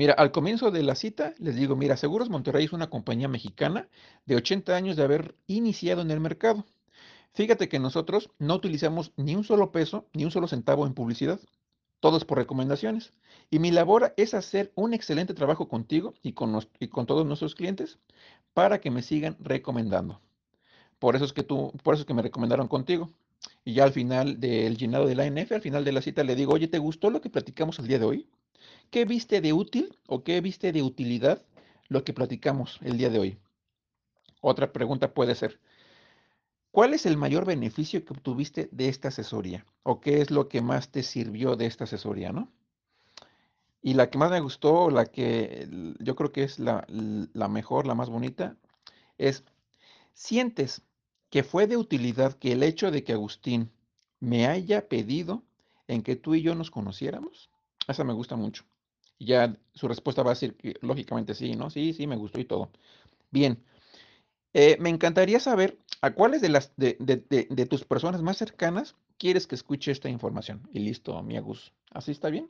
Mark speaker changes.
Speaker 1: Mira, al comienzo de la cita les digo, mira, Seguros Monterrey es una compañía mexicana de 80 años de haber iniciado en el mercado. Fíjate que nosotros no utilizamos ni un solo peso, ni un solo centavo en publicidad. Todo es por recomendaciones. Y mi labor es hacer un excelente trabajo contigo y con, todos nuestros clientes para que me sigan recomendando. Por eso es que tú, por eso es que me recomendaron contigo. Y ya al final del llenado de la ANF, al final de la cita, le digo, oye, ¿te gustó lo que platicamos el día de hoy? ¿Qué viste de útil o qué viste de utilidad lo que platicamos el día de hoy? Otra pregunta puede ser, ¿cuál es el mayor beneficio que obtuviste de esta asesoría? ¿O qué es lo que más te sirvió de esta asesoría, no? Y la que más me gustó, la que yo creo que es la, la mejor, la más bonita, es, ¿sientes que fue de utilidad que el hecho de que Agustín me haya pedido en que tú y yo nos conociéramos? Esa me gusta mucho. Y ya su respuesta va a decir que lógicamente sí, ¿no? Sí, sí, me gustó y todo. Bien, eh, me encantaría saber a cuáles de las de, de- de- de tus personas más cercanas quieres que escuche esta información. Y listo, mi Agus. ¿Así está bien?